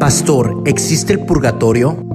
Pastor, ¿existe el purgatorio?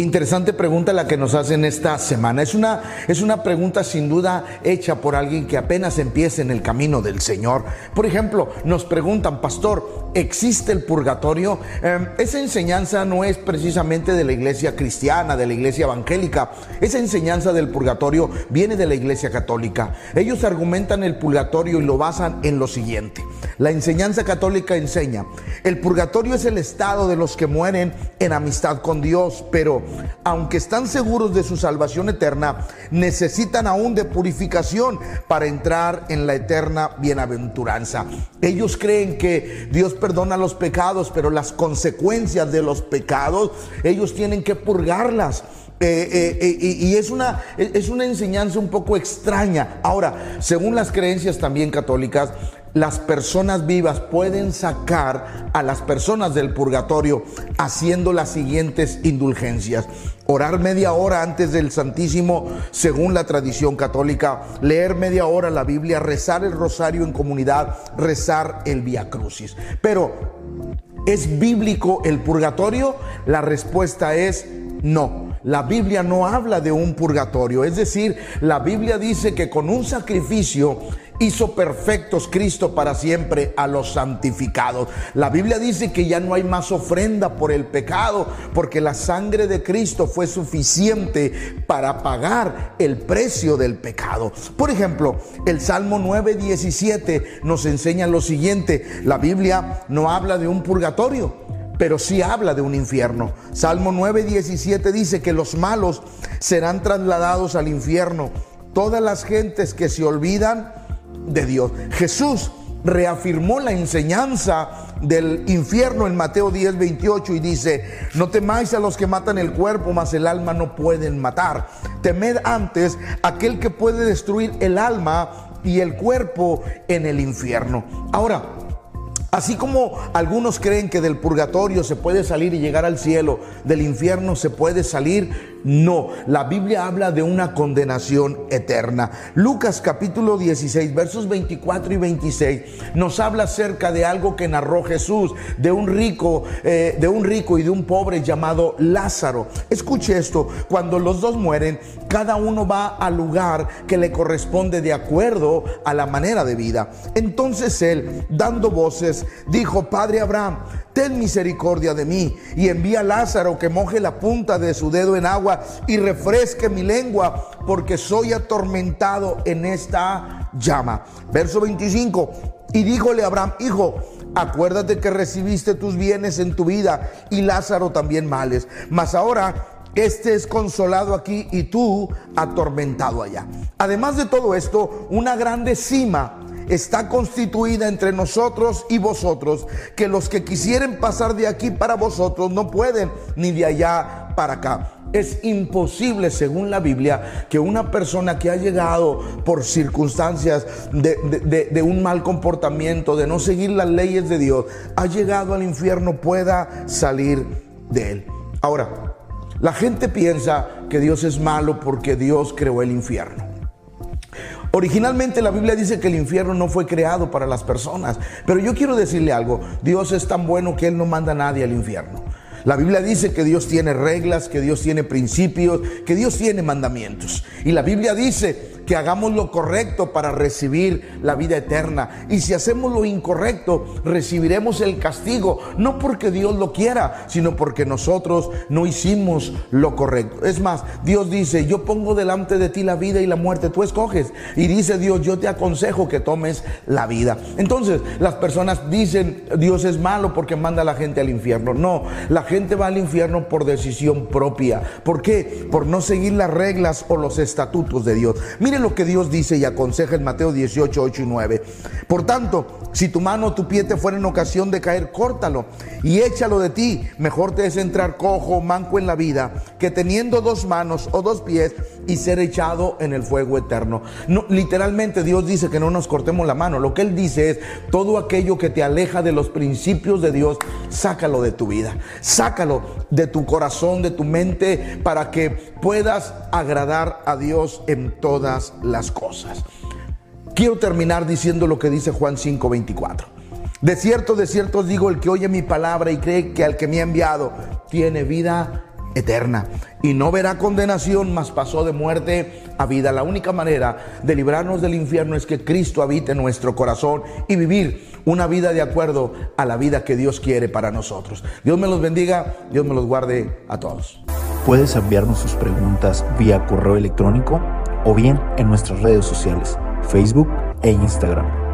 Interesante pregunta la que nos hacen esta semana. Es una, es una pregunta sin duda hecha por alguien que apenas empieza en el camino del Señor. Por ejemplo, nos preguntan, pastor, ¿existe el purgatorio? Em, esa enseñanza no es precisamente de la iglesia cristiana, de la iglesia evangélica. Esa enseñanza del purgatorio viene de la iglesia católica. Ellos argumentan el purgatorio y lo basan en lo siguiente. La enseñanza católica enseña, el purgatorio es el estado de los que mueren en amistad con Dios, pero aunque están seguros de su salvación eterna, necesitan aún de purificación para entrar en la eterna bienaventuranza. Ellos creen que Dios perdona los pecados, pero las consecuencias de los pecados, ellos tienen que purgarlas. Eh, eh, eh, y es una, es una enseñanza un poco extraña. Ahora, según las creencias también católicas, las personas vivas pueden sacar a las personas del purgatorio haciendo las siguientes indulgencias. Orar media hora antes del Santísimo, según la tradición católica, leer media hora la Biblia, rezar el rosario en comunidad, rezar el Via Crucis. Pero, ¿es bíblico el purgatorio? La respuesta es no. La Biblia no habla de un purgatorio, es decir, la Biblia dice que con un sacrificio hizo perfectos Cristo para siempre a los santificados. La Biblia dice que ya no hay más ofrenda por el pecado, porque la sangre de Cristo fue suficiente para pagar el precio del pecado. Por ejemplo, el Salmo 9:17 nos enseña lo siguiente, la Biblia no habla de un purgatorio, pero sí habla de un infierno. Salmo 9:17 dice que los malos serán trasladados al infierno. Todas las gentes que se olvidan de Dios. Jesús reafirmó la enseñanza del infierno en Mateo 10, 28 y dice, no temáis a los que matan el cuerpo, mas el alma no pueden matar. Temed antes aquel que puede destruir el alma y el cuerpo en el infierno. Ahora, Así como algunos creen que del purgatorio se puede salir y llegar al cielo, del infierno se puede salir, no, la Biblia habla de una condenación eterna. Lucas capítulo 16, versos 24 y 26 nos habla acerca de algo que narró Jesús, de un rico, eh, de un rico y de un pobre llamado Lázaro. Escuche esto, cuando los dos mueren, cada uno va al lugar que le corresponde de acuerdo a la manera de vida. Entonces él, dando voces, dijo, Padre Abraham, ten misericordia de mí y envía a Lázaro que moje la punta de su dedo en agua y refresque mi lengua, porque soy atormentado en esta llama. Verso 25. Y díjole Abraham, hijo, acuérdate que recibiste tus bienes en tu vida y Lázaro también males. Mas ahora este es consolado aquí y tú atormentado allá. Además de todo esto, una grande cima está constituida entre nosotros y vosotros, que los que quisieren pasar de aquí para vosotros no pueden, ni de allá para acá. Es imposible, según la Biblia, que una persona que ha llegado por circunstancias de, de, un mal comportamiento, de no seguir las leyes de Dios, ha llegado al infierno, pueda salir de él. Ahora, la gente piensa que Dios es malo porque Dios creó el infierno. Originalmente la Biblia dice que el infierno no fue creado para las personas, pero yo quiero decirle algo, Dios es tan bueno que Él no manda a nadie al infierno. La Biblia dice que Dios tiene reglas, que Dios tiene principios, que Dios tiene mandamientos. Y la Biblia dice que hagamos lo correcto para recibir la vida eterna. Y si hacemos lo incorrecto, recibiremos el castigo, no porque Dios lo quiera, sino porque nosotros no hicimos lo correcto. Es más, Dios dice, yo pongo delante de ti la vida y la muerte, tú escoges. Y dice Dios, yo te aconsejo que tomes la vida. Entonces, las personas dicen, Dios es malo porque manda a la gente al infierno. No, la gente va al infierno por decisión propia. ¿Por qué? Por no seguir las reglas o los estatutos de Dios. Miren lo que Dios dice y aconseja en Mateo 18, 8 y 9. Por tanto, si tu mano o tu pie te fuera en ocasión de caer, córtalo y échalo de ti. Mejor te es entrar cojo o manco en la vida que teniendo dos manos o dos pies y ser echado en el fuego eterno. No, literalmente Dios dice que no nos cortemos la mano. Lo que Él dice es todo aquello que te aleja de los principios de Dios, sácalo de tu vida. Sácalo de tu corazón, de tu mente, para que puedas agradar a Dios en todas las cosas. Quiero terminar diciendo lo que dice Juan 5:24. De cierto, de cierto os digo, el que oye mi palabra y cree que al que me ha enviado tiene vida eterna y no verá condenación, mas pasó de muerte a vida. La única manera de librarnos del infierno es que Cristo habite en nuestro corazón y vivir una vida de acuerdo a la vida que Dios quiere para nosotros. Dios me los bendiga, Dios me los guarde a todos. Puedes enviarnos sus preguntas vía correo electrónico o bien en nuestras redes sociales, Facebook e Instagram